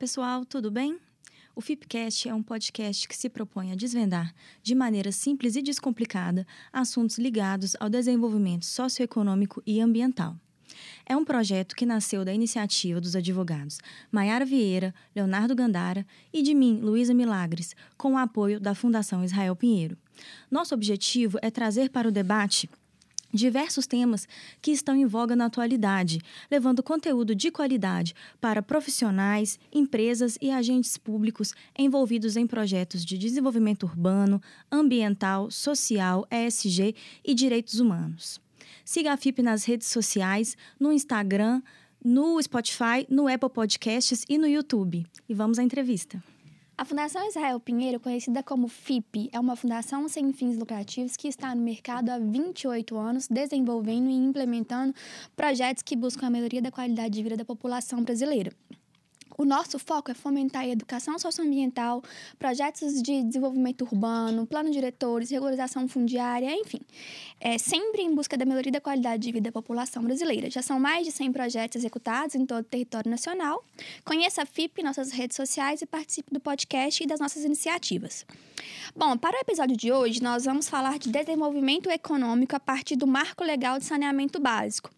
pessoal, tudo bem? O FIPcast é um podcast que se propõe a desvendar, de maneira simples e descomplicada, assuntos ligados ao desenvolvimento socioeconômico e ambiental. É um projeto que nasceu da iniciativa dos advogados Maiara Vieira, Leonardo Gandara e de mim, Luísa Milagres, com o apoio da Fundação Israel Pinheiro. Nosso objetivo é trazer para o debate diversos temas que estão em voga na atualidade, levando conteúdo de qualidade para profissionais, empresas e agentes públicos envolvidos em projetos de desenvolvimento urbano, ambiental, social, ESG e direitos humanos. Siga a FIP nas redes sociais, no Instagram, no Spotify, no Apple Podcasts e no YouTube. E vamos à entrevista. A Fundação Israel Pinheiro, conhecida como FIP, é uma fundação sem fins lucrativos que está no mercado há 28 anos, desenvolvendo e implementando projetos que buscam a melhoria da qualidade de vida da população brasileira. O nosso foco é fomentar a educação socioambiental, projetos de desenvolvimento urbano, plano diretores, regularização fundiária, enfim. É sempre em busca da melhoria da qualidade de vida da população brasileira. Já são mais de 100 projetos executados em todo o território nacional. Conheça a FIP nossas redes sociais e participe do podcast e das nossas iniciativas. Bom, para o episódio de hoje, nós vamos falar de desenvolvimento econômico a partir do Marco Legal de Saneamento Básico.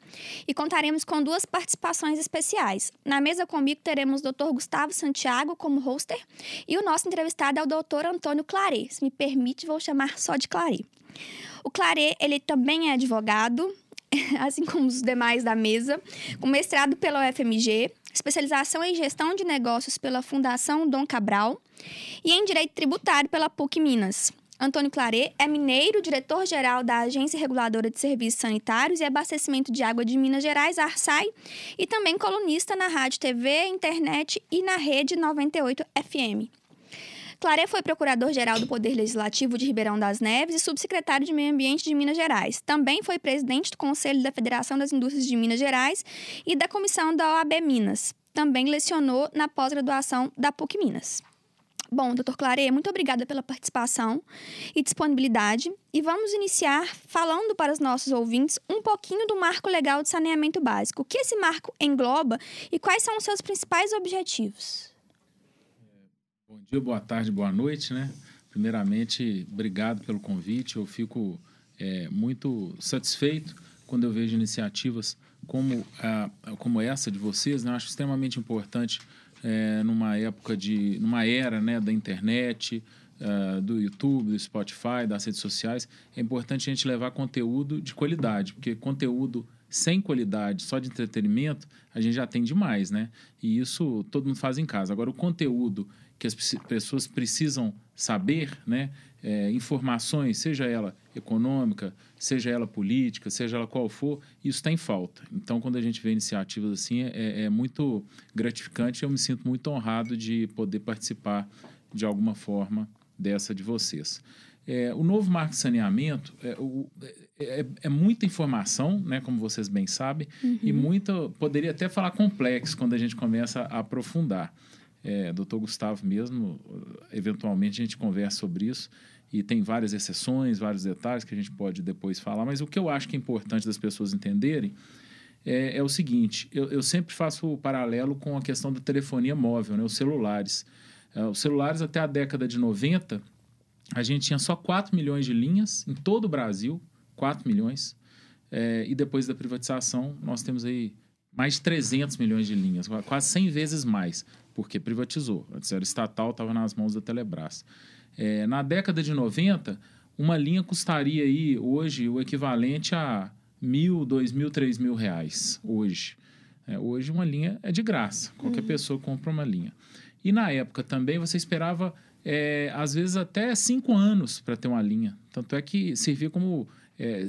E contaremos com duas participações especiais. Na mesa comigo teremos o Dr. Gustavo Santiago como hoster e o nosso entrevistado é o Dr. Antônio Claret. Se me permite, vou chamar só de Claret. O Claret, ele também é advogado, assim como os demais da mesa, com mestrado pela UFMG, especialização em gestão de negócios pela Fundação Dom Cabral e em direito tributário pela PUC Minas. Antônio Claret é mineiro, diretor-geral da Agência Reguladora de Serviços Sanitários e Abastecimento de Água de Minas Gerais, ARSAI, e também colunista na Rádio TV, internet e na Rede 98 FM. Claret foi procurador-geral do Poder Legislativo de Ribeirão das Neves e subsecretário de Meio Ambiente de Minas Gerais. Também foi presidente do Conselho da Federação das Indústrias de Minas Gerais e da Comissão da OAB Minas. Também lecionou na pós-graduação da PUC Minas. Bom, doutor Clare, muito obrigada pela participação e disponibilidade. E vamos iniciar falando para os nossos ouvintes um pouquinho do marco legal de saneamento básico. O que esse marco engloba e quais são os seus principais objetivos? Bom dia, boa tarde, boa noite, né? Primeiramente, obrigado pelo convite. Eu fico é, muito satisfeito quando eu vejo iniciativas como, a, como essa de vocês. Né? Eu acho extremamente importante é, numa época de. numa era né, da internet, uh, do YouTube, do Spotify, das redes sociais, é importante a gente levar conteúdo de qualidade, porque conteúdo sem qualidade, só de entretenimento, a gente já tem demais, né? E isso todo mundo faz em casa. Agora, o conteúdo que as pessoas precisam saber, né? É, informações, seja ela econômica, seja ela política, seja ela qual for, isso está em falta. Então, quando a gente vê iniciativas assim, é, é muito gratificante. Eu me sinto muito honrado de poder participar de alguma forma dessa de vocês. É, o novo marco de saneamento é, o, é, é, é, muita informação, né, como vocês bem sabem, uhum. e muita, poderia até falar complexo quando a gente começa a aprofundar é, doutor Gustavo mesmo, eventualmente a gente conversa sobre isso e tem várias exceções, vários detalhes que a gente pode depois falar, mas o que eu acho que é importante das pessoas entenderem é, é o seguinte, eu, eu, sempre faço o paralelo com a questão da telefonia móvel, né, os celulares. É, os celulares até a década de 90, a gente tinha só 4 milhões de linhas em todo o Brasil, 4 milhões, é, e depois da privatização nós temos aí mais de 300 milhões de linhas, quase 100 vezes mais porque privatizou. Antes era estatal, estava nas mãos da Telebrás. É, na década de 90, uma linha custaria aí hoje o equivalente a mil, dois mil, três mil reais hoje. É, hoje uma linha é de graça, qualquer uhum. pessoa compra uma linha. E na época também você esperava, é, às vezes, até cinco anos para ter uma linha. Tanto é que servia como. É,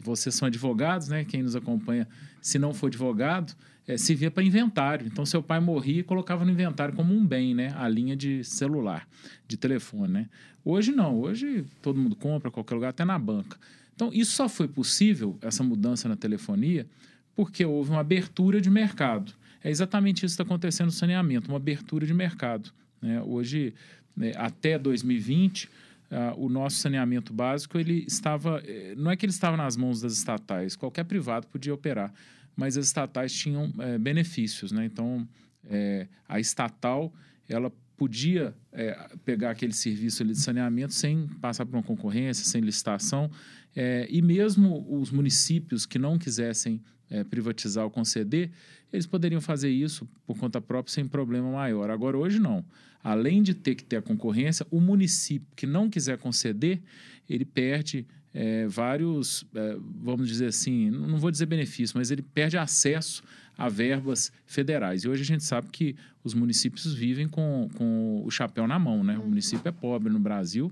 vocês são advogados, né? Quem nos acompanha, se não for advogado, é, se via para inventário. Então, seu pai morria e colocava no inventário como um bem, né? A linha de celular, de telefone, né? Hoje não. Hoje todo mundo compra, qualquer lugar, até na banca. Então, isso só foi possível, essa mudança na telefonia, porque houve uma abertura de mercado. É exatamente isso que está acontecendo no saneamento, uma abertura de mercado. Né? Hoje, né, até 2020, uh, o nosso saneamento básico ele estava, eh, não é que ele estava nas mãos das estatais, qualquer privado podia operar mas as estatais tinham é, benefícios, né? Então, É, a estatal, ela podia é, pegar aquele serviço de saneamento sem passar por uma concorrência, sem licitação, e mesmo os municípios que não quisessem privatizar ou conceder, eles poderiam fazer isso por conta própria sem problema maior. Agora, hoje não. Além de ter que ter a concorrência, o município que não quiser conceder, ele perde é, vários, é, vamos dizer assim, não vou dizer benefícios, mas ele perde acesso a verbas federais. E hoje a gente sabe que os municípios vivem com, com o chapéu na mão, né? O município é pobre no Brasil,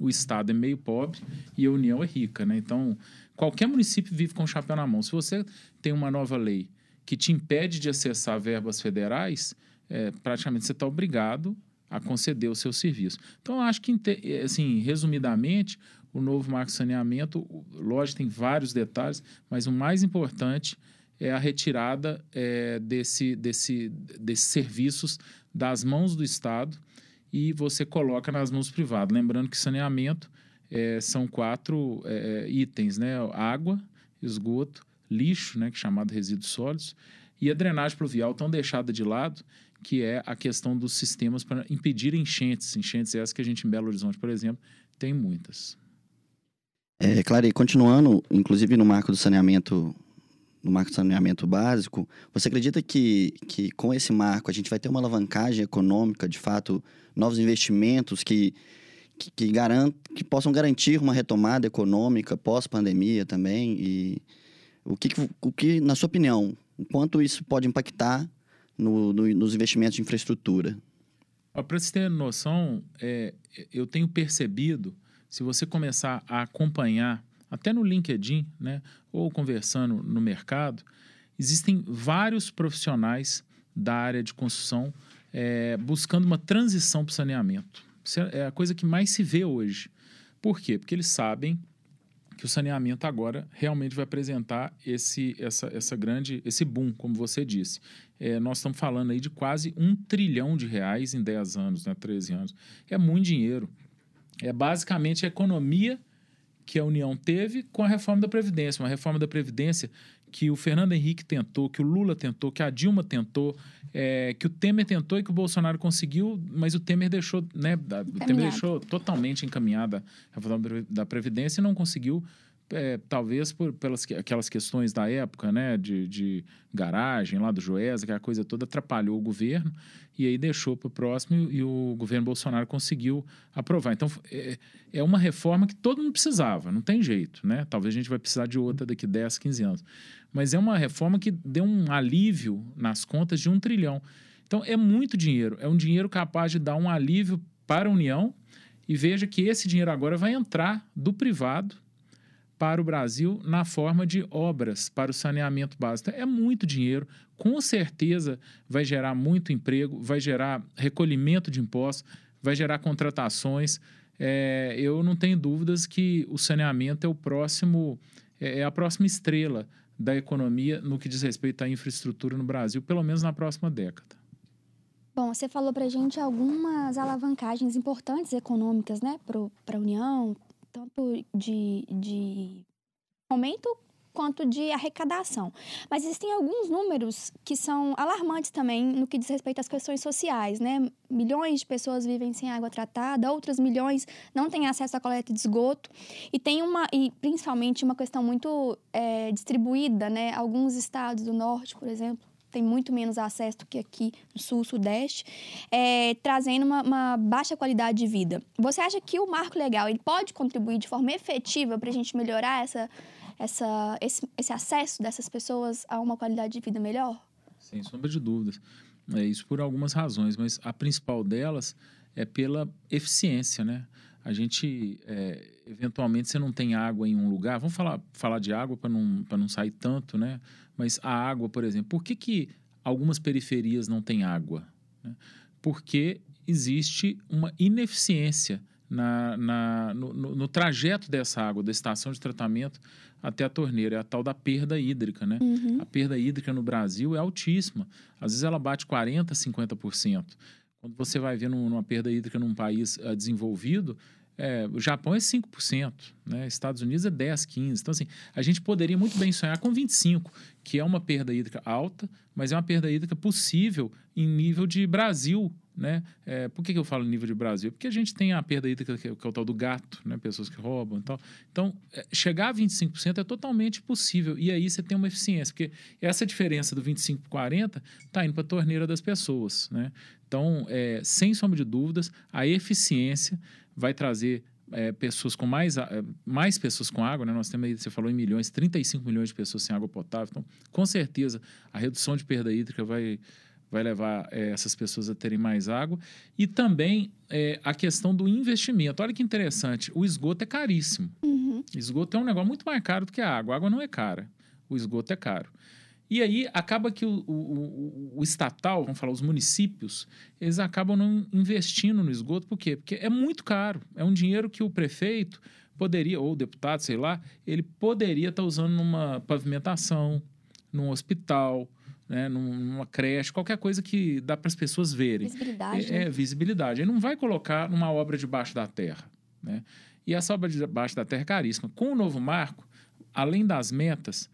o estado é meio pobre e a União é rica, né? Então, qualquer município vive com o chapéu na mão. Se você tem uma nova lei que te impede de acessar verbas federais, é, praticamente você está obrigado a conceder o seu serviço. Então, eu acho que, assim, resumidamente, o novo marco de saneamento, lógico, tem vários detalhes, mas o mais importante é a retirada é, desse, desse, desses serviços das mãos do Estado e você coloca nas mãos privadas. Lembrando que saneamento é, são quatro é, é itens, né? Água, esgoto, lixo, né? que é chamado resíduos sólidos, e a drenagem pluvial tão deixada de lado, que é a questão dos sistemas para impedir enchentes. Enchentes essas que a gente em Belo Horizonte, por exemplo, tem muitas. É, Clare, continuando, inclusive no marco do saneamento, no marco do saneamento básico, você acredita que, que com esse marco a gente vai ter uma alavancagem econômica, de fato, novos investimentos que, que, que, garant, que possam garantir uma retomada econômica pós-pandemia também? E o que, o que, na sua opinião, o quanto isso pode impactar no, no, nos investimentos de infraestrutura? Para você ter noção, é, eu tenho percebido se você começar a acompanhar, até no LinkedIn, né, ou conversando no mercado, existem vários profissionais da área de construção é, buscando uma transição para o saneamento. Isso é a coisa que mais se vê hoje. Por quê? Porque eles sabem que o saneamento agora realmente vai apresentar esse, essa, essa grande, esse boom, como você disse. É, nós estamos falando aí de quase um trilhão de reais em 10 anos, né, 13 anos. É muito dinheiro. É basicamente a economia que a União teve com a reforma da Previdência. Uma reforma da Previdência que o Fernando Henrique tentou, que o Lula tentou, que a Dilma tentou, é, que o Temer tentou e que o Bolsonaro conseguiu, mas o Temer deixou, né, o Temer deixou totalmente encaminhada a reforma da Previdência e não conseguiu é, talvez por pelas aquelas questões da época, né, de, de garagem lá do Joesa, que a coisa toda atrapalhou o governo e aí deixou para o próximo e o governo Bolsonaro conseguiu aprovar. Então é, é, uma reforma que todo mundo precisava, não tem jeito, né? Talvez a gente vai precisar de outra daqui 10, 15 anos. Mas é uma reforma que deu um alívio nas contas de um trilhão. Então é muito dinheiro, é um dinheiro capaz de dar um alívio para a União e veja que esse dinheiro agora vai entrar do privado para o Brasil na forma de obras para o saneamento básico. É muito dinheiro, com certeza vai gerar muito emprego, vai gerar recolhimento de impostos, vai gerar contratações. É, eu não tenho dúvidas que o saneamento é o próximo, é, é a próxima estrela da economia no que diz respeito à infraestrutura no Brasil, pelo menos na próxima década. Bom, você falou para gente algumas alavancagens importantes econômicas, né, para a União, tanto de, de aumento quanto de arrecadação. Mas existem alguns números que são alarmantes também no que diz respeito às questões sociais, né? Milhões de pessoas vivem sem água tratada, outras milhões não têm acesso à coleta de esgoto e tem uma e principalmente uma questão muito é, distribuída, né? Alguns estados do norte, por exemplo, tem muito menos acesso do que aqui no sul, sudeste, é, trazendo uma, uma, baixa qualidade de vida. Você acha que o marco legal ele pode contribuir de forma efetiva para a gente melhorar essa, essa, esse, esse acesso dessas pessoas a uma qualidade de vida melhor? Sem sombra de dúvidas. É isso por algumas razões, mas a principal delas é pela eficiência, né? A gente, é, eventualmente, você não tem água em um lugar. Vamos falar, falar de água para não, não sair tanto, né? Mas a água, por exemplo, por que, que algumas periferias não têm água? Né? Porque existe uma ineficiência na, na no, no, no, trajeto dessa água, da estação de tratamento até a torneira. É a tal da perda hídrica, né? Uhum. A perda hídrica no Brasil é altíssima. Às vezes ela bate 40%, 50%. Quando você vai ver numa perda hídrica num país uh, desenvolvido, É, o Japão é 5%, né? Estados Unidos é 10, 15. Então, assim, a gente poderia muito bem sonhar com 25, que é uma perda hídrica alta, mas é uma perda hídrica possível em nível de Brasil, né? É, por que, que eu falo nível de Brasil? Porque a gente tem a perda hídrica, que é, é o tal do gato, né? Pessoas que roubam e tal. Então, é, chegar a 25% é totalmente possível. E aí você tem uma eficiência, porque essa diferença do 25 para 40 está indo para a torneira das pessoas, né? Então, é, sem sombra de dúvidas, a eficiência vai trazer é, pessoas com mais, é, mais pessoas com água, né? Nós temos aí, você falou em milhões, 35 milhões de pessoas sem água potável. Então, com certeza, a redução de perda hídrica vai, vai levar é, essas pessoas a terem mais água. E também é, a questão do investimento. Olha que interessante, o esgoto é caríssimo. Uhum. Esgoto é um negócio muito mais caro do que a água. A água não é cara, o esgoto é caro. E aí acaba que o, o, o, estatal, vamos falar, os municípios, eles acabam não investindo no esgoto, por quê? Porque é muito caro. É um dinheiro que o prefeito poderia, ou o deputado, sei lá, ele poderia estar tá usando numa pavimentação, num hospital, né, numa creche, qualquer coisa que dá para as pessoas verem. Visibilidade. É, né? é, visibilidade. Ele não vai colocar numa obra debaixo da terra. Né? E essa obra debaixo da terra é caríssima. Com o novo marco, além das metas,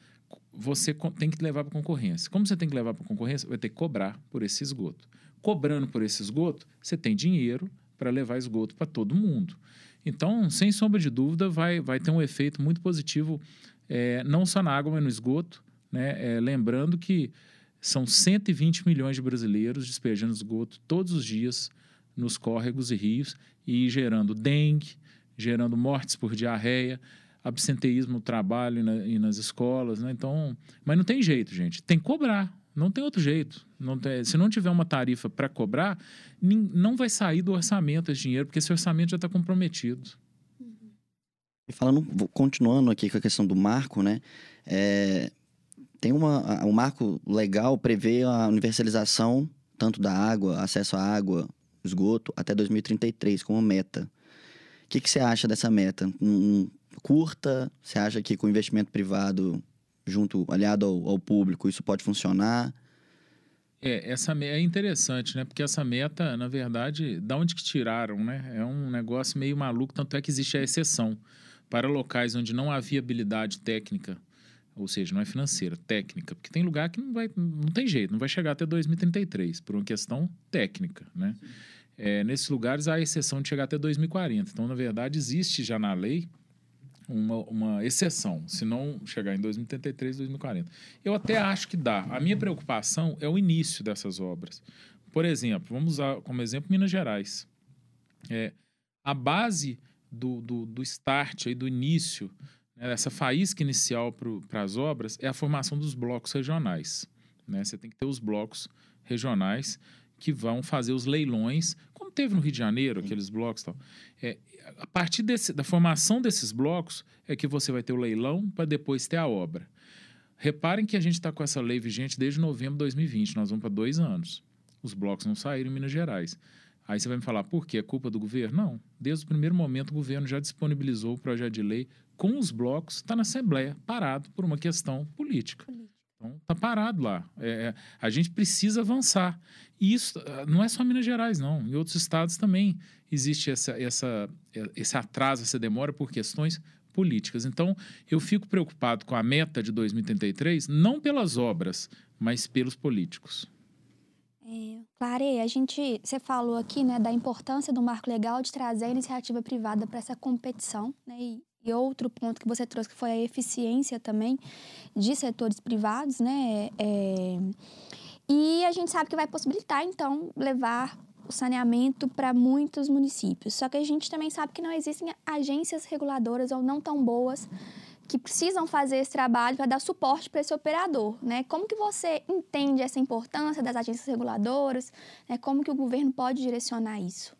você tem que levar para concorrência. Como você tem que levar para concorrência, vai ter que cobrar por esse esgoto. Cobrando por esse esgoto, você tem dinheiro para levar esgoto para todo mundo. Então, sem sombra de dúvida, vai, vai ter um efeito muito positivo, é, não só na água, mas no esgoto. Né? É, lembrando que são 120 milhões de brasileiros despejando esgoto todos os dias nos córregos e rios e gerando dengue, gerando mortes por diarreia, absenteísmo no trabalho e, na, e, nas escolas, né? Então, mas não tem jeito, gente. Tem que cobrar. Não tem outro jeito. Não tem, se não tiver uma tarifa para cobrar, não vai sair do orçamento esse dinheiro, porque esse orçamento já está comprometido. E falando, continuando aqui com a questão do marco, né? É, tem uma, o marco legal prevê a universalização tanto da água, acesso à água, esgoto, até 2033 como meta. O que, que você acha dessa meta? Um, curta? Você acha que com investimento privado junto, aliado ao, ao público, isso pode funcionar? É, essa é interessante, né? Porque essa meta, na verdade, da onde que tiraram, né? É um negócio meio maluco, tanto é que existe a exceção para locais onde não há viabilidade técnica, ou seja, não é financeira, técnica, porque tem lugar que não vai, não tem jeito, não vai chegar até 2033 por uma questão técnica, né? É, nesses lugares há a exceção de chegar até 2040. Então, na verdade, existe já na lei uma, uma exceção, se não chegar em 2033, 2040. Eu até acho que dá. A minha preocupação é o início dessas obras. Por exemplo, vamos usar como exemplo Minas Gerais. É, a base do, do, do start, aí, do início, né, essa faísca inicial para as obras, é a formação dos blocos regionais. Né? Você tem que ter os blocos regionais que vão fazer os leilões, como teve no Rio de Janeiro, aqueles blocos e tal. É, a partir desse, da formação desses blocos é que você vai ter o leilão para depois ter a obra. Reparem que a gente está com essa lei vigente desde novembro de 2020, nós vamos para dois anos. Os blocos não saíram em Minas Gerais. Aí você vai me falar, por quê? É culpa do governo? Não. Desde o primeiro momento, o governo já disponibilizou o projeto de lei com os blocos, está na Assembleia, parado por uma questão política. Então, está parado lá. É, é, a gente precisa avançar. E isso ah, não é só Minas Gerais, não. Em outros estados também existe essa, essa, esse atraso, essa demora por questões políticas. Então, eu fico preocupado com a meta de 2033, não pelas obras, mas pelos políticos. É, Clare, a gente, você falou aqui, né, da importância do marco legal de trazer a iniciativa privada para essa competição, né, e, e, outro ponto que você trouxe que foi a eficiência também de setores privados, né, é, e a gente sabe que vai possibilitar então levar o saneamento para muitos municípios. Só que a gente também sabe que não existem agências reguladoras ou não tão boas que precisam fazer esse trabalho para dar suporte para esse operador, né? Como que você entende essa importância das agências reguladoras? Né? Como que o governo pode direcionar isso?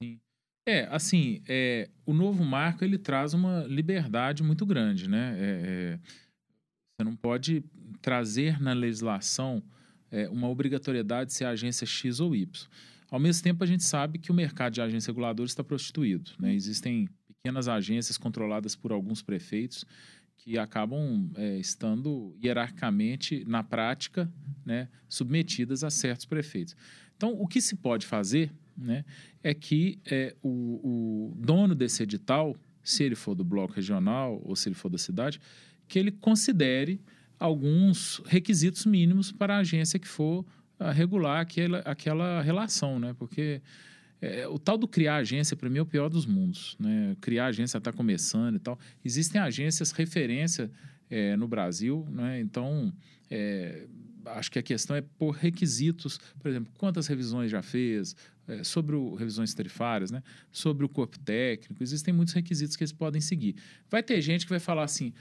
Sim. É, assim, é, o novo marco ele traz uma liberdade muito grande, né? É, é, você não pode trazer na legislação é, uma obrigatoriedade de ser agência X ou Y. Ao mesmo tempo, a gente sabe que o mercado de agentes reguladores está prostituído. Né? Existem pequenas agências controladas por alguns prefeitos que acabam é, estando hierarquicamente, na prática, né, submetidas a certos prefeitos. Então, o que se pode fazer né, é que é, o, o dono desse edital, se ele for do bloco regional ou se ele for da cidade, que ele considere alguns requisitos mínimos para a agência que for ah, regular aquela, aquela relação, né? Porque é, o tal do criar agência, para mim, é o pior dos mundos. Né? Criar agência está começando e tal. Existem agências referência é, no Brasil, né? então é, acho que a questão é por requisitos, por exemplo, quantas revisões já fez, é, sobre o, revisões tarifárias, né? sobre o corpo técnico, existem muitos requisitos que eles podem seguir. Vai ter gente que vai falar assim,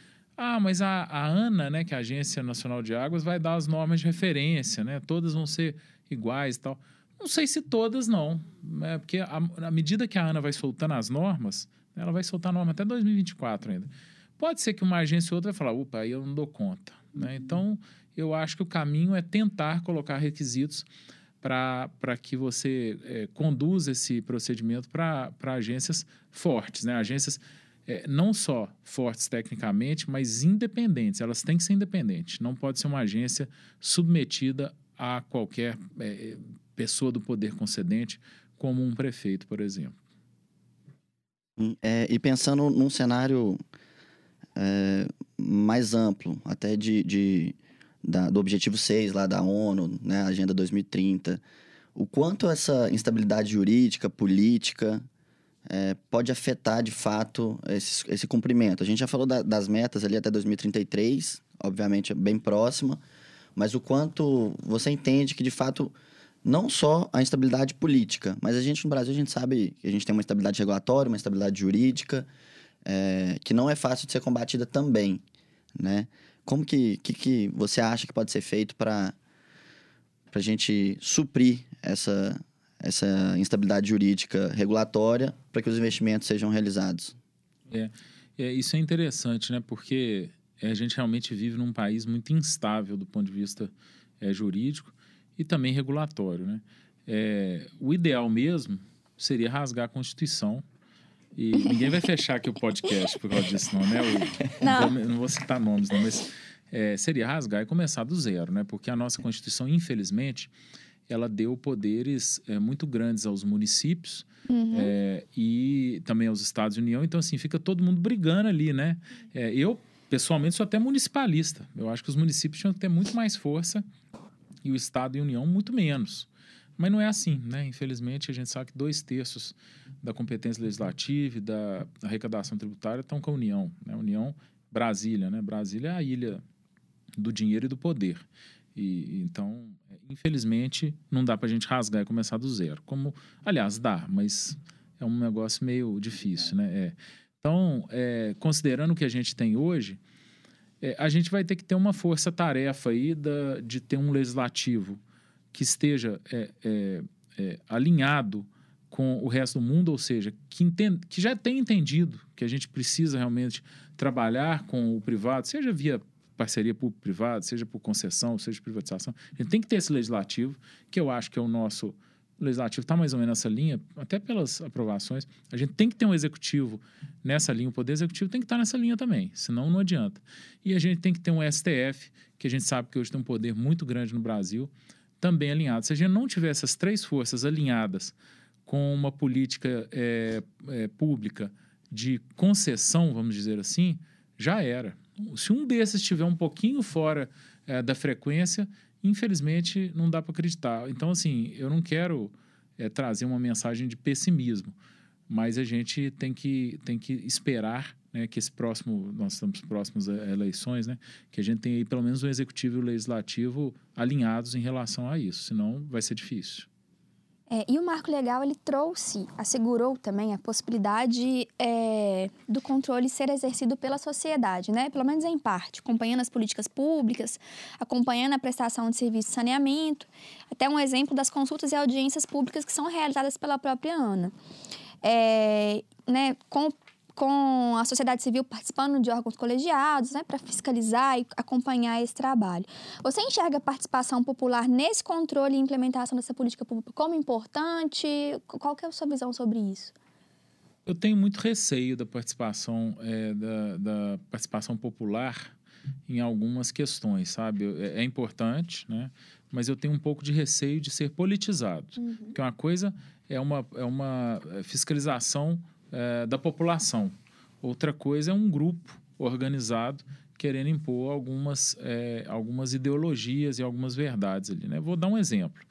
ah, mas a, a ANA, né, que é a Agência Nacional de Águas, vai dar as normas de referência, né? Todas vão ser iguais e tal. Não sei se todas não, né? porque à medida que a ANA vai soltando as normas, ela vai soltar a norma até 2024 ainda. Pode ser que uma agência ou outra vai falar, opa, aí eu não dou conta. Né? Uhum. Então, eu acho que o caminho é tentar colocar requisitos para que você é, conduza esse procedimento para agências fortes, né? agências é, não só fortes tecnicamente, mas independentes. Elas têm que ser independentes. Não pode ser uma agência submetida a qualquer é, pessoa do poder concedente, como um prefeito, por exemplo. É, e pensando num cenário é, mais amplo, até de, de da, do Objetivo 6 lá da ONU, né, Agenda 2030, o quanto essa instabilidade jurídica, política, é, pode afetar de fato esse, esse cumprimento. A gente já falou da, das metas ali até 2033, obviamente bem próxima, mas o quanto você entende que de fato não só a instabilidade política, mas a gente no Brasil a gente sabe que a gente tem uma instabilidade regulatória, uma instabilidade jurídica, é, que não é fácil de ser combatida também, né? Como que, que, que você acha que pode ser feito para a gente suprir essa, essa instabilidade jurídica regulatória para que os investimentos sejam realizados? É, é, isso é interessante, né? Porque a gente realmente vive num país muito instável do ponto de vista é, jurídico e também regulatório, né? É, o ideal mesmo seria rasgar a Constituição e ninguém vai fechar aqui o podcast por causa disso, não, né? Eu, não. Não, vou, não vou citar nomes, não, mas é, seria rasgar e começar do zero, né? Porque a nossa Constituição, infelizmente, ela deu poderes é, muito grandes aos municípios uhum. é, e também aos estados de união. Então, assim, fica todo mundo brigando ali, né? É, eu, pessoalmente, sou até municipalista. Eu acho que os municípios tinham que ter muito mais força e o estado e união muito menos. Mas não é assim, né? Infelizmente, a gente sabe que dois terços da competência legislativa e da arrecadação tributária estão com a União. Né? União, Brasília, né? Brasília é a ilha do dinheiro e do poder. E, então, infelizmente, não dá para a gente rasgar e começar do zero. Como, aliás, dá, mas é um negócio meio difícil, né? É. Então, é, considerando o que a gente tem hoje, é, a gente vai ter que ter uma força-tarefa aí da, de ter um legislativo que esteja é, é, é, alinhado com o resto do mundo, ou seja, que, entende, que já tem entendido que a gente precisa realmente trabalhar com o privado, seja via parceria público-privada, seja por concessão, seja privatização. A gente tem que ter esse legislativo, que eu acho que é o nosso o legislativo está mais ou menos nessa linha, até pelas aprovações. A gente tem que ter um executivo nessa linha, o poder executivo tem que estar nessa linha também, senão não adianta. E a gente tem que ter um STF, que a gente sabe que hoje tem um poder muito grande no Brasil, também alinhado. Se a gente não tiver essas três forças alinhadas com uma política é, é, pública de concessão, vamos dizer assim, já era. Se um desses estiver um pouquinho fora é, da frequência, infelizmente não dá para acreditar. Então, assim, eu não quero é, trazer uma mensagem de pessimismo, mas a gente tem que, tem que esperar né, que esse próximo, nós estamos próximos a eleições, né, que a gente tenha aí pelo menos o executivo e o legislativo alinhados em relação a isso, senão vai ser difícil. É, e o marco legal ele trouxe, assegurou também a possibilidade é, do controle ser exercido pela sociedade, né? Pelo menos em parte, acompanhando as políticas públicas, acompanhando a prestação de serviço de saneamento, até um exemplo das consultas e audiências públicas que são realizadas pela própria ANA. É, né, com com a sociedade civil participando de órgãos colegiados, né, para fiscalizar e acompanhar esse trabalho. Você enxerga a participação popular nesse controle e implementação dessa política pública como importante? Qual que é a sua visão sobre isso? Eu tenho muito receio da participação é, da, da, participação popular em algumas questões, sabe? É, é, importante, né? Mas eu tenho um pouco de receio de ser politizado, uhum. porque uma coisa é uma, é uma fiscalização é, da população. Outra coisa é um grupo organizado querendo impor algumas, é, algumas ideologias e algumas verdades ali. Né? Vou dar um exemplo.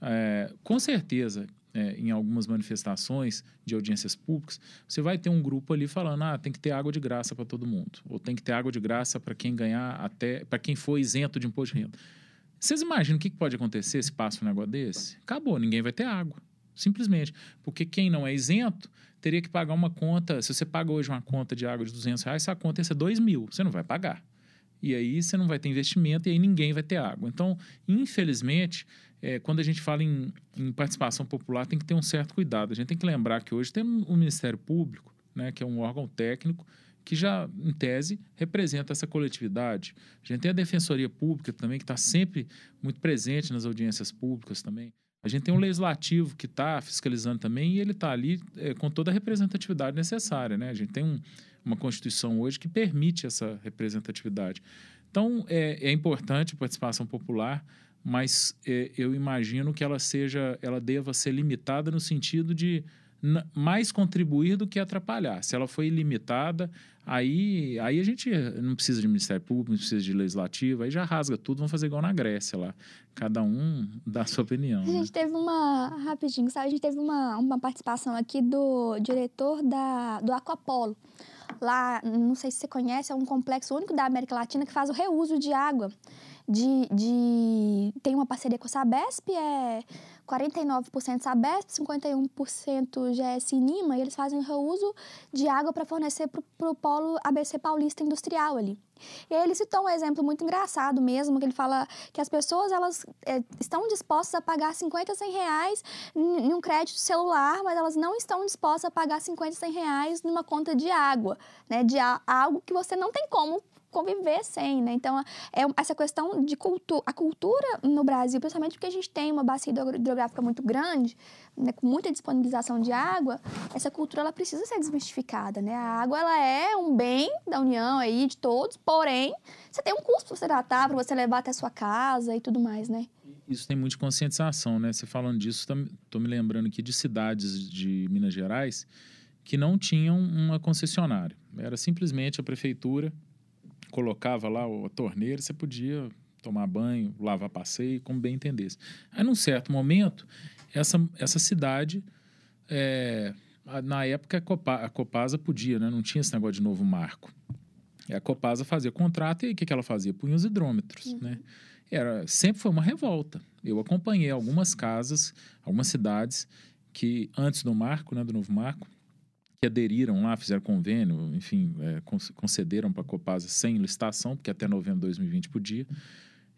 É, com certeza, é, em algumas manifestações de audiências públicas, você vai ter um grupo ali falando: ah, tem que ter água de graça para todo mundo, ou tem que ter água de graça para quem ganhar até para quem for isento de imposto de renda. Vocês imaginam o que pode acontecer se passa um negócio desse? Acabou, ninguém vai ter água. Simplesmente. Porque quem não é isento teria que pagar uma conta. Se você paga hoje uma conta de água de 200 reais, essa conta ia ser 2 mil. Você não vai pagar. E aí você não vai ter investimento e aí ninguém vai ter água. Então, infelizmente, é, quando a gente fala em, em, participação popular, tem que ter um certo cuidado. A gente tem que lembrar que hoje tem o Ministério Público, né, que é um órgão técnico, que já, em tese, representa essa coletividade. A gente tem a Defensoria Pública também, que está sempre muito presente nas audiências públicas também. A gente tem um legislativo que está fiscalizando também e ele está ali é, com toda a representatividade necessária. Né? A gente tem um, uma Constituição hoje que permite essa representatividade. Então, é, é importante a participação popular, mas é, eu imagino que ela seja, ela deva ser limitada no sentido de mais contribuir do que atrapalhar. Se ela foi ilimitada, aí, aí a gente não precisa de Ministério Público, não precisa de Legislativo, aí já rasga tudo, vamos fazer igual na Grécia lá. Cada um dá a sua opinião. A gente né? teve uma, rapidinho, sabe? A gente teve uma, uma participação aqui do diretor da, do Aquapolo. Lá, não sei se você conhece, é um complexo único da América Latina que faz o reuso de água de, de tem uma parceria com a Sabesp, é 49% Sabesp, 51% GS Nima, e eles fazem reuso de água para fornecer para o polo ABC Paulista Industrial ali. E aí ele citou um exemplo muito engraçado mesmo, que ele fala que as pessoas elas é, estão dispostas a pagar 50, 100 reais em um crédito celular, mas elas não estão dispostas a pagar 50, 100 reais numa conta de água, né? De algo que você não tem como conviver sem, né? Então, é essa questão de cultura, a cultura no Brasil, principalmente porque a gente tem uma bacia hidrográfica muito grande, né, com muita disponibilização de água, essa cultura ela precisa ser desmistificada, né? A água ela é um bem da União aí de todos, porém, você tem um custo para você tratar, para você levar até a sua casa e tudo mais, né? Isso tem muita conscientização, né? Você falando disso, estou me lembrando aqui de cidades de Minas Gerais que não tinham uma concessionária. Era simplesmente a prefeitura colocava lá a torneira, você podia tomar banho, lavar passeio, como bem entendesse. Aí, num certo momento, essa, essa cidade, é, na época, a, Copa, a Copasa podia, né? não tinha esse negócio de novo marco. E a Copasa fazia contrato e o que, que ela fazia? Punha os hidrômetros, uhum. né? Era, sempre foi uma revolta. Eu acompanhei algumas casas, algumas cidades que antes do marco, né, do novo marco, que aderiram lá, fizeram convênio, enfim, é, concederam para a Copasa sem licitação, porque até novembro de 2020 podia.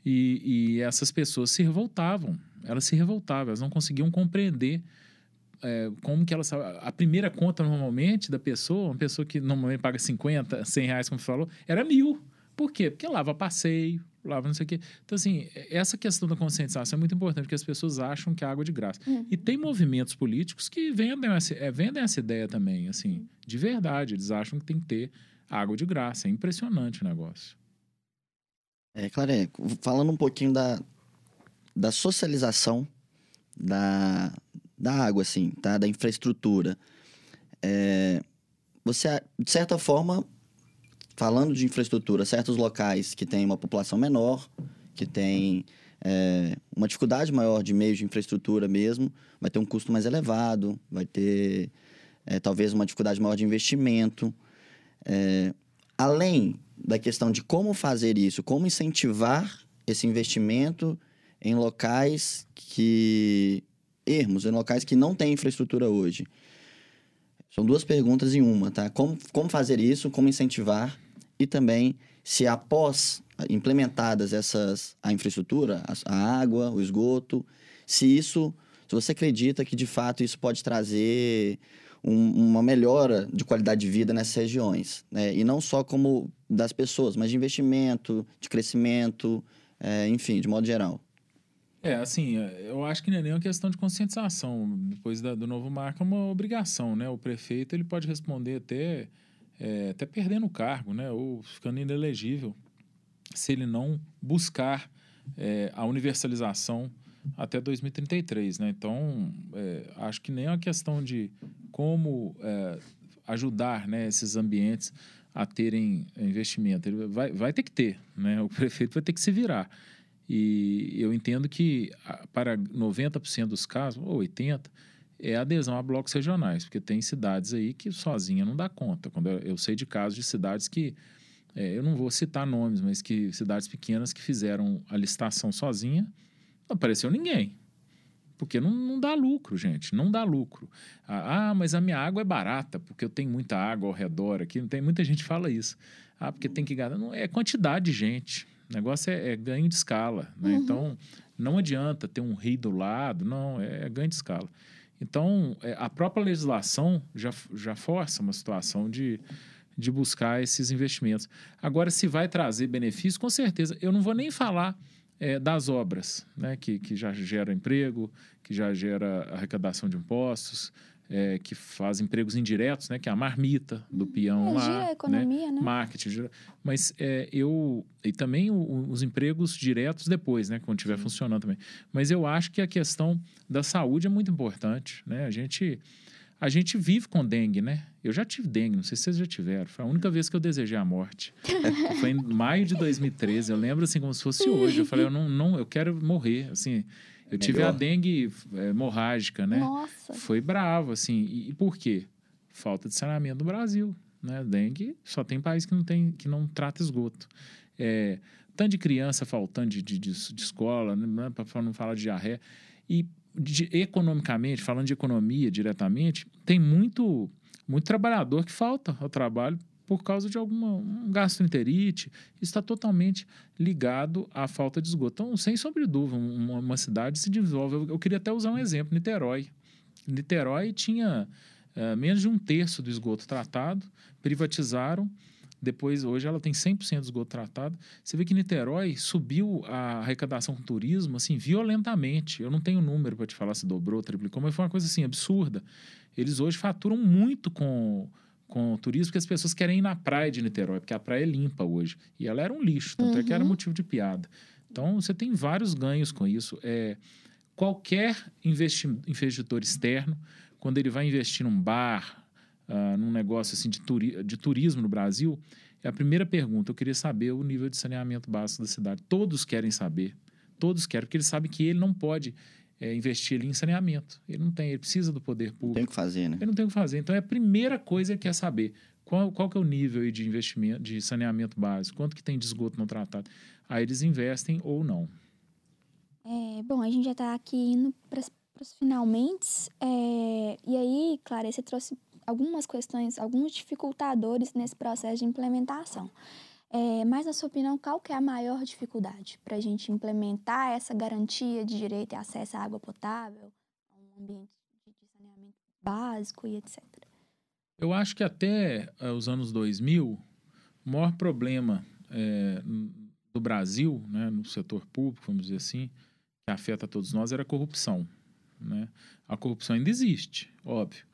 E, e, essas pessoas se revoltavam, elas se revoltavam, elas não conseguiam compreender é, como que elas... A primeira conta, normalmente, da pessoa, uma pessoa que normalmente paga 50, 100 reais, como você falou, era mil. Por quê? Porque lava passeio, lava não sei o quê. Então, assim, essa questão da conscientização é muito importante, porque as pessoas acham que é água de graça. Uhum. E tem movimentos políticos que vendem essa, é, vendem essa ideia também, assim, de verdade. Eles acham que tem que ter água de graça. É impressionante o negócio. É, Claré, falando um pouquinho da, da socialização da, da água, assim, tá? Da infraestrutura. É, você, de certa forma, falando de infraestrutura, certos locais que têm uma população menor, que tem é, uma dificuldade maior de meios de infraestrutura mesmo, vai ter um custo mais elevado, vai ter é, talvez uma dificuldade maior de investimento. É, além da questão de como fazer isso, como incentivar esse investimento em locais que ermos, em locais que não têm infraestrutura hoje. São duas perguntas em uma, tá? Como, como fazer isso, como incentivar e também se após implementadas essas a infraestrutura, a, a água, o esgoto, se isso, se você acredita que de fato isso pode trazer um, uma melhora de qualidade de vida nessas regiões, né? E não só como das pessoas, mas de investimento, de crescimento, é, enfim, de modo geral. É, assim, eu acho que não é nem uma questão de conscientização. Depois da, do novo marco é uma obrigação, né? O prefeito ele pode responder até é, até perdendo o cargo, né, ou ficando inelegível, se ele não buscar é, a universalização até 2033, né? Então, é, acho que nem é uma questão de como é, ajudar né, esses ambientes a terem investimento. Ele vai, vai ter que ter, né? O prefeito vai ter que se virar. E eu entendo que para 90% dos casos, ou 80%, é adesão a blocos regionais, porque tem cidades aí que sozinha não dá conta. Quando eu, eu sei de casos de cidades que, é, eu não vou citar nomes, mas que cidades pequenas que fizeram a licitação sozinha, não apareceu ninguém. Porque não, não dá lucro, gente, não dá lucro. Ah, ah, mas a minha água é barata, porque eu tenho muita água ao redor aqui. Tem muita gente que fala isso. Ah, porque tem que gastar. Não, é quantidade de gente. O negócio é, é ganho de escala. Né? Uhum. Então, não adianta ter um rio do lado, não, é, é ganho de escala. Então, é, a própria legislação já, já força uma situação de, de buscar esses investimentos. Agora, se vai trazer benefício, com certeza. Eu não vou nem falar é, das obras, né, que, que já gera emprego, que já gera arrecadação de impostos, é, que faz empregos indiretos, né, que é a marmita do uhum. peão é, lá, gira a economia, né? né? marketing, gira, mas é, eu e também o, os empregos diretos depois, né, quando estiver funcionando também. Mas eu acho que a questão da saúde é muito importante, né? A gente a gente vive com dengue, né? Eu já tive dengue, não sei se vocês já tiveram. Foi a única vez que eu desejei a morte. Foi em maio de 2013. Eu lembro assim como se fosse hoje. Eu falei, eu não, não eu quero morrer, assim. Eu Melhor. tive a dengue é, hemorrágica, né? Nossa. Foi bravo, assim. E, e, por quê? Falta de saneamento no Brasil, né? Dengue só tem país que não tem, que não trata esgoto. É, tanto de criança faltando de, de, de, de escola, né? para não falar de diarreia. E de, economicamente, falando de economia diretamente, tem muito, muito trabalhador que falta ao trabalho por causa de alguma um gastroenterite. Está totalmente ligado à falta de esgoto. Então, sem sombra de dúvida, uma, uma cidade se desenvolve. Eu, eu, queria até usar um exemplo: Niterói. Niterói tinha uh, menos de um terço do esgoto tratado, privatizaram. Depois, hoje, ela tem 100% de esgoto tratado. Você vê que Niterói subiu a arrecadação com turismo, assim, violentamente. Eu não tenho número para te falar se dobrou, triplicou, mas foi uma coisa, assim, absurda. Eles hoje faturam muito com com o turismo, porque as pessoas querem ir na praia de Niterói, porque a praia é limpa hoje. E ela era um lixo, tanto uhum. é que era uhum. motivo de piada. Então, você tem vários ganhos com isso. É, qualquer investidor externo, quando ele vai investir num bar, uh, num negócio assim de, turi de turismo no Brasil, é a primeira pergunta. Eu queria saber o nível de saneamento básico da cidade. Todos querem saber. Todos querem, porque ele sabe que ele não pode é, investir em saneamento. Ele não tem, ele precisa do poder público. Tem o que fazer, né? Ele não tem o que fazer. Então, é a primeira coisa que quer saber qual, qual que é o nível de investimento, de saneamento básico, quanto que tem de esgoto não tratado. Aí eles investem ou não. É, bom, a gente já está aqui indo para os finalmente. É, e aí, Clara, você trouxe algumas questões, alguns dificultadores nesse processo de implementação. É, mas, na sua opinião, qual que é a maior dificuldade para a gente implementar essa garantia de direito e acesso à água potável, a um ambiente de saneamento básico e etc? Eu acho que até é, os anos 2000, o maior problema é, do Brasil, né, no setor público, vamos dizer assim, que afeta todos nós, era a corrupção. Né? A corrupção ainda existe, óbvio.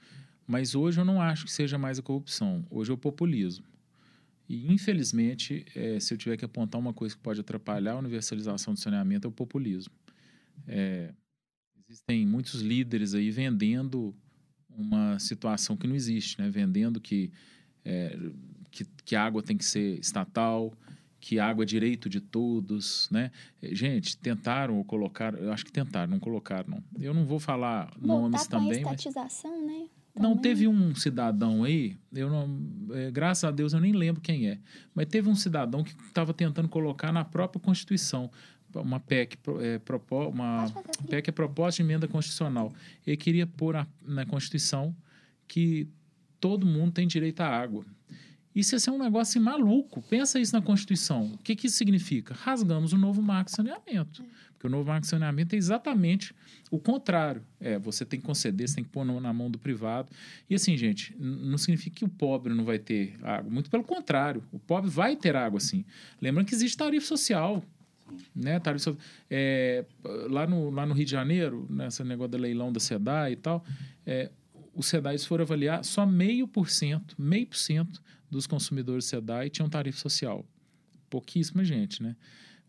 Mas hoje eu não acho que seja mais a corrupção. Hoje é o populismo. E, infelizmente, é, se eu tiver que apontar uma coisa que pode atrapalhar a universalização do saneamento, é o populismo. É, existem muitos líderes aí vendendo uma situação que não existe, né? vendendo que, é, que, que a água tem que ser estatal, que a água é direito de todos, né? Gente, tentaram ou colocaram, eu acho que tentaram, não colocaram, não. Eu não vou falar Voltar nomes também, a estatização, mas... né? Não, teve um cidadão aí, eu não, é, graças a Deus eu nem lembro quem é, mas teve um cidadão que estava tentando colocar na própria Constituição uma PEC, é, propo, uma PEC é proposta de emenda constitucional. Ele queria pôr na, na Constituição que todo mundo tem direito à água. Isso ia ser um negócio assim, maluco. Pensa isso na Constituição. O que, que isso significa? Rasgamos o novo marco de saneamento. Porque o novo marco de saneamento é exatamente o contrário. É, você tem que conceder, você tem que pôr na mão do privado. E assim, gente, não significa que o pobre não vai ter água. Muito pelo contrário. O pobre vai ter água, sim. Lembrando que existe tarifa social. Né, tarifa, é, lá, no, lá no Rio de Janeiro, nesse negócio do leilão da SEDAI e tal, é, os SEDAIs foram avaliar só meio por cento, meio por cento dos consumidores SEDAI tinham tarifa social. Pouquíssima gente, né?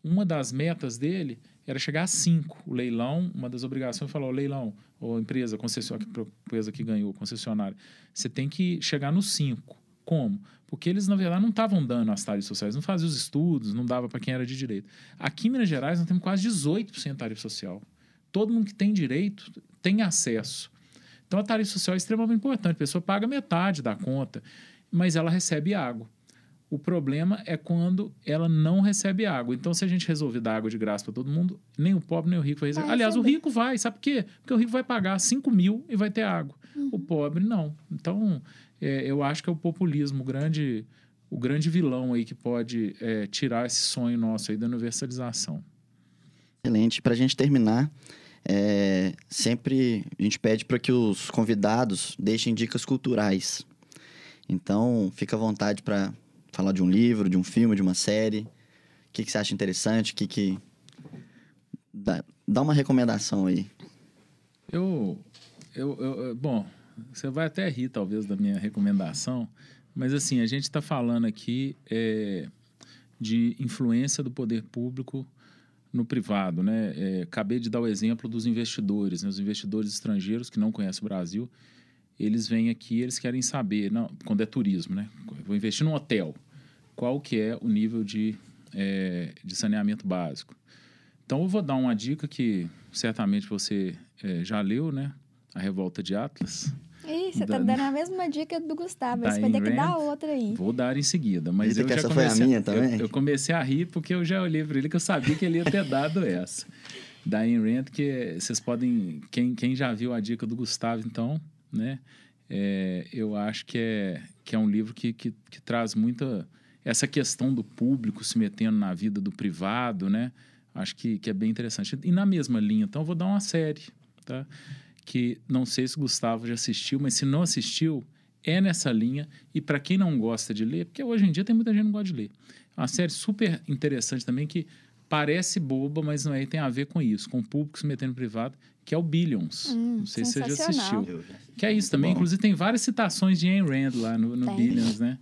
Uma das metas dele era chegar a cinco. O leilão, uma das obrigações, falou: leilão, ou empresa, concessionária, empresa que ganhou, concessionária, você tem que chegar no cinco. Como? Porque eles, na verdade, não estavam dando as tarifas sociais, não faziam os estudos, não dava para quem era de direito. Aqui em Minas Gerais, nós temos quase 18% de tarifa social. Todo mundo que tem direito tem acesso. Então, a tarifa social é extremamente importante. A pessoa paga metade da conta, mas ela recebe água. O problema é quando ela não recebe água. Então, se a gente resolver dar água de graça para todo mundo, nem o pobre nem o rico vai receber. Vai Aliás, o receber. rico vai, sabe por quê? Porque o rico vai pagar 5 mil e vai ter água. O pobre não. Então, é, eu acho que é o populismo, o grande, o grande vilão aí que pode é, tirar esse sonho nosso aí da universalização. Excelente. Para a gente terminar, é, sempre a gente pede para que os convidados deixem dicas culturais. Então, fica à vontade para falar de um livro, de um filme, de uma série. O que, que você acha interessante? O que que... Dá, dá uma recomendação aí. Eu, eu, eu- bom, você vai até rir talvez da minha recomendação, mas assim a gente está falando aqui é, de influência do poder público no privado, né? É, acabei de dar o exemplo dos investidores, né? Os investidores estrangeiros que não conhecem o Brasil, eles vêm aqui, eles querem saber, não, quando é turismo, né? Vou investir num hotel, qual que é o nível de, é, de saneamento básico? Então eu vou dar uma dica que certamente você é, já leu, né? A Revolta de Atlas. Ih, você tá Da- dando a mesma dica do Gustavo. Você vai ter que dar outra aí. Vou dar em seguida, mas eu que já essa foi a comecei, minha eu- também? Eu, comecei a rir porque eu já olhei para ele que eu sabia que ele ia ter dado essa. Da Ayn Rand, que vocês podem... Quem, quem já viu a dica do Gustavo, então, né? é, eu acho que é, que é um livro que, que, que traz muita... Essa questão do público se metendo na vida do privado, né? Acho que, que é bem interessante. E na mesma linha, então, eu vou dar uma série, tá? Que não sei se o Gustavo já assistiu, mas se não assistiu, é nessa linha. E para quem não gosta de ler, porque hoje em dia tem muita gente que não gosta de ler. É uma série super interessante também que parece boba, mas não é, tem a ver com isso, com o público se metendo no privado, que é o Billions. Hum, não sei se você já assistiu. Que é isso também. Bom. Inclusive, tem várias citações de Ayn Rand lá no, no. Billions, né?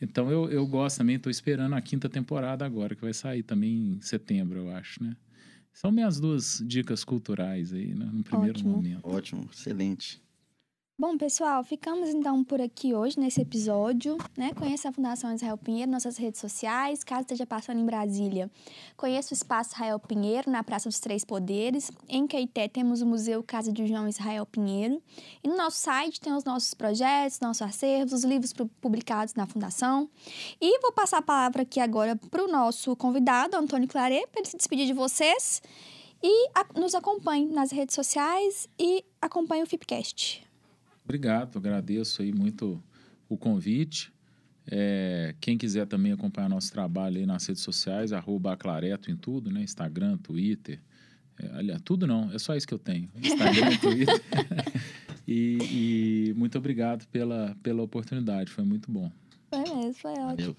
Então, eu, eu gosto também. Estou esperando a quinta temporada agora, que vai sair também em setembro, eu acho, né? São minhas duas dicas culturais aí, né? No primeiro Ótimo. momento. Ótimo, excelente. Bom, pessoal, ficamos então por aqui hoje nesse episódio, né? Conheça a Fundação Israel Pinheiro, nossas redes sociais, caso esteja passando em Brasília. Conheça o Espaço Israel Pinheiro, na Praça dos Três Poderes. Em Caeté temos o Museu Casa de João Israel Pinheiro. E no nosso site tem os nossos projetos, nossos acervos, os livros pu- publicados na Fundação. E vou passar a palavra aqui agora para o nosso convidado, Antônio Claret, para ele se despedir de vocês. E a- nos acompanhe nas redes sociais e acompanhe o Fipcast. Obrigado, agradeço aí muito o convite. É, quem quiser também acompanhar nosso trabalho aí nas redes sociais, arroba Aclareto em tudo, né? Instagram, Twitter. É, aliás, tudo não, é só isso que eu tenho. Instagram, Twitter. e, e muito obrigado pela, pela oportunidade, foi muito bom. Foi mesmo, foi ótimo. Valeu.